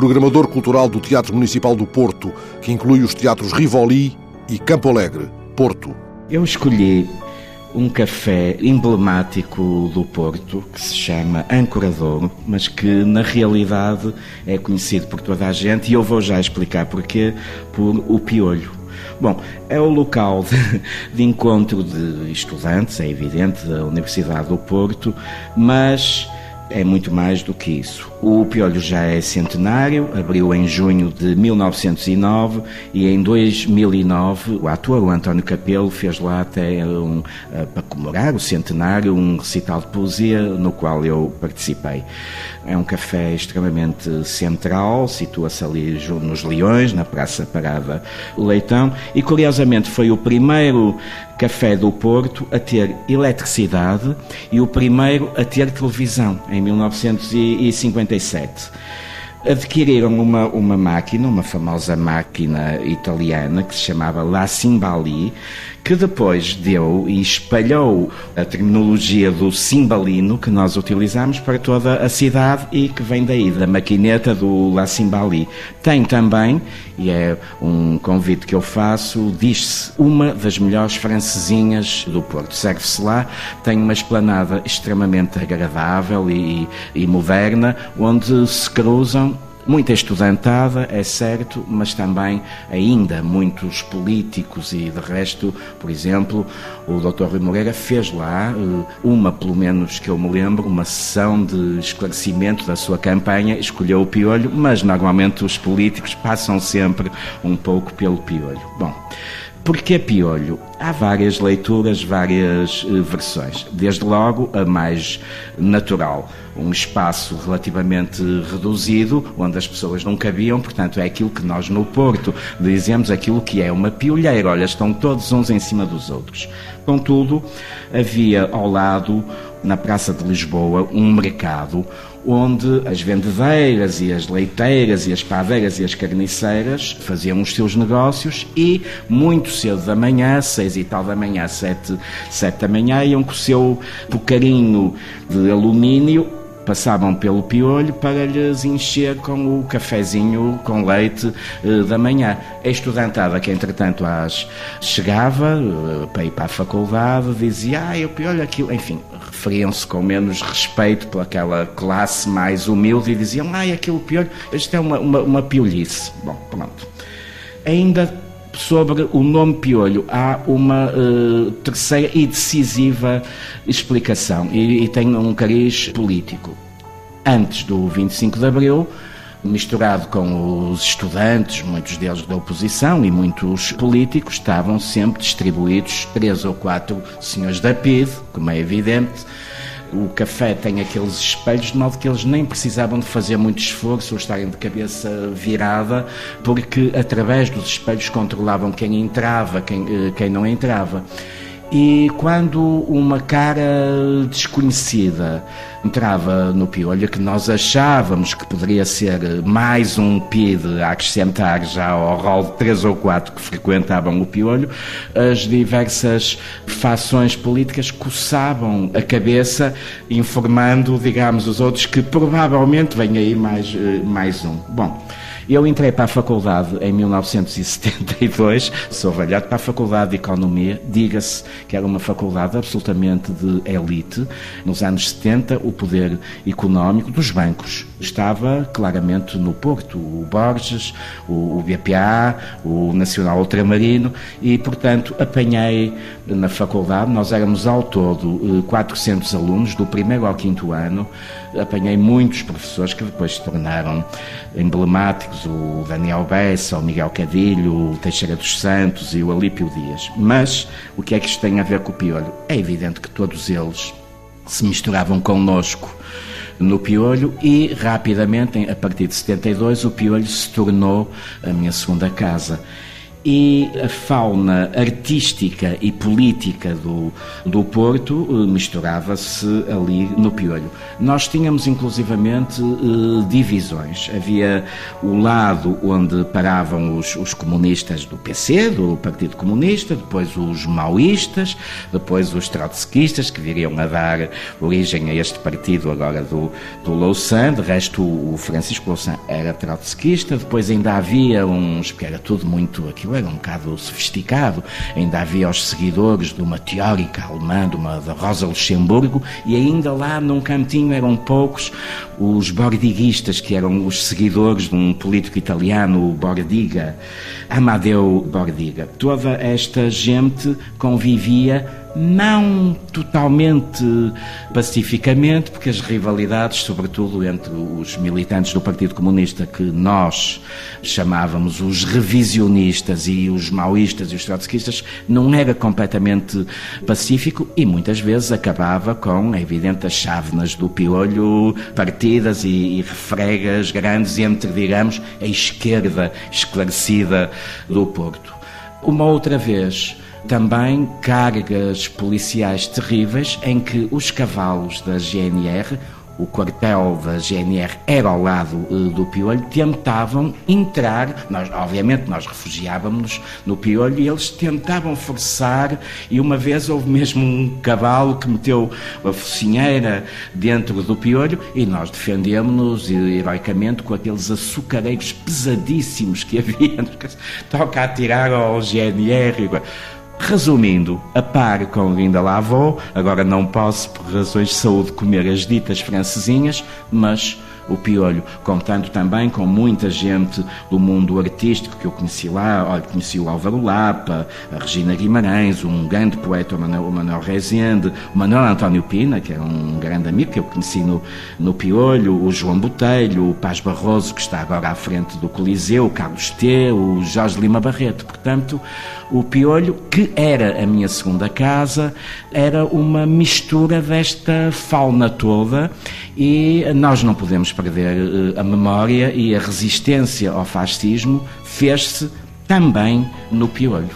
programador cultural do Teatro Municipal do Porto, que inclui os teatros Rivoli e Campo Alegre, Porto. Eu escolhi um café emblemático do Porto que se chama Ancoradouro, mas que na realidade é conhecido por toda a gente e eu vou já explicar porquê, por o Piolho. Bom, é o local de, de, encontro de estudantes, é evidente, da Universidade do Porto, mas é muito mais do que isso. O Piolho já é centenário, abriu em junho de 1909 e em 2009 o ator, o António Capelo, fez lá até um, eh, para comemorar o centenário um recital de poesia no qual eu participei. É um café extremamente central, situa-se ali nos Leões, na Praça Parada Leitão, e curiosamente foi o primeiro café do Porto a ter eletricidade e o primeiro a ter televisão, em 1957 adquiriram uma, uma máquina, uma famosa máquina italiana que se chamava La Cimbali, que depois deu e espalhou a terminologia do cimbalino que nós utilizamos para toda a cidade e que vem daí, da maquineta do La Cimbali. Tem também, e é um convite que eu faço, diz-se uma das melhores francesinhas do Porto. Serve-se lá, tem uma esplanada extremamente agradável e, e moderna, onde se cruzam Muita estudantada, é certo, mas também ainda muitos políticos e de resto, por exemplo, o Dr. Rui Moreira fez lá eh, uma, pelo menos que eu me lembro, uma sessão de esclarecimento da sua campanha, escolheu o piolho, mas normalmente os políticos passam sempre um pouco pelo piolho. Bom, Porquê piolho? Há várias leituras, várias eh, versões. Desde logo, a mais natural. Um espaço relativamente reduzido, onde as pessoas não cabiam, portanto, é aquilo que nós no Porto dizemos, aquilo que é uma piolheira. Olha, estão todos uns em cima dos outros. Contudo, havia ao lado, na Praça de Lisboa, um mercado onde as vendedeiras e as leiteiras e as padeiras e as carniceiras faziam os seus negócios e muito cedo da manhã, seis e tal da manhã, sete, sete da manhã, iam com o seu bocadinho de alumínio passavam pelo piolho para lhes encher com o cafezinho com leite eh, da manhã. A estudantada que, entretanto, às chegava eh, para ir para a faculdade, dizia, ah, o piolho aquilo, enfim, referiam-se com menos respeito pelaquela classe mais humilde e diziam, ah, aquilo piolho, isto é uma, uma, uma piolhice. Bom, pronto. Ainda sobre o nome piolho há uma uh, terceira e decisiva explicação e, e tem um cariz político. Antes do 25 de Abril, misturado com os estudantes, muitos deles da oposição e muitos políticos, estavam sempre distribuídos três ou quatro senhores da PIDE, como é evidente, o café tem aqueles espelhos, de modo que eles nem precisavam de fazer muito esforço ou estarem de cabeça virada, porque através dos espelhos controlavam quem entrava, quem, eh, quem não entrava. E quando uma cara desconhecida entrava no piolho, que nós achávamos que poderia ser mais um PID a acrescentar já ao rol de três ou quatro que frequentavam o piolho, as diversas fações políticas coçavam a cabeça, informando, digamos, os outros que provavelmente vem aí mais, eh, mais um. Bom. Eu entrei para a faculdade em 1972, sou velhote para a faculdade de Economia, diga-se que era uma faculdade absolutamente de elite. Nos anos 70, o poder económico dos bancos estava claramente no Porto, o Borges, o BPA, o Nacional Ultramarino e, portanto, apanhei na faculdade, nós éramos ao todo 400 eh, alunos, do primeiro ao quinto ano, apanhei muitos professores que depois se tornaram emblemáticos, o Daniel Bessa, o Miguel Cadilho, o Teixeira dos Santos e o Alípio Dias. Mas o que é que isto tem a ver com o piolho? É evidente que todos eles se misturavam connosco no Piolho e rapidamente, a partir de 72, o Piolho se tornou a minha segunda casa e a fauna artística e política do, do Porto eh, misturava-se ali no Piolho. Nós tínhamos inclusivamente eh, divisões. Havia o lado onde paravam os, os, comunistas do PC, do Partido Comunista, depois os maoístas, depois os trotskistas, que viriam a dar origem a este partido agora do, do Louçã. De resto, o, Francisco Louçã era trotskista, depois ainda havia uns, que era tudo muito aquilo aquilo era um bocado sofisticado. Ainda havia os seguidores de uma teórica alemã, de uma, da Rosa Luxemburgo, e ainda lá num cantinho eram poucos os bordiguistas, que eram os seguidores de um político italiano, Bordiga, Amadeu Bordiga. Toda esta gente convivia não totalmente pacificamente, porque as rivalidades, sobretudo entre os militantes do Partido Comunista, que nós chamávamos os revisionistas e os maoístas e os trotskistas, não era completamente pacífico e muitas vezes acabava com, é evidente, as chávenas do piolho partidas e, e refregas grandes entre, digamos, a esquerda esclarecida do Porto. Uma outra vez, também cargas policiais terríveis em que os cavalos da GNR, o quartel da GNR era ao lado uh, do Piolho, tentavam entrar, nós, obviamente nós refugiávamos no Piolho e eles tentavam forçar e uma vez houve mesmo um cavalo que meteu a focinheira dentro do Piolho e nós defendemos-nos heroicamente com aqueles açucareiros pesadíssimos que havia, toca a tirar ao GNR. Resumindo, a par com Linda vou, agora não posso, por razões de saúde, comer as ditas francesinhas, mas o Piolho, contando também com muita gente do mundo artístico que eu conheci lá, olha, conheci o Álvaro Lapa, a Regina Guimarães, um grande poeta, o Manuel, o Manuel Rezende, o Manuel António Pina, que era um grande amigo que eu conheci no, no Piolho, o João Botelho, o Paz Barroso, que está agora à frente do Coliseu, o Carlos T, o Jorge Lima Barreto. Portanto, o Piolho, que era a minha segunda casa, era uma mistura desta fauna toda e nós não podemos perder eh, a memória e a resistência ao fascismo fez-se também no Piolho.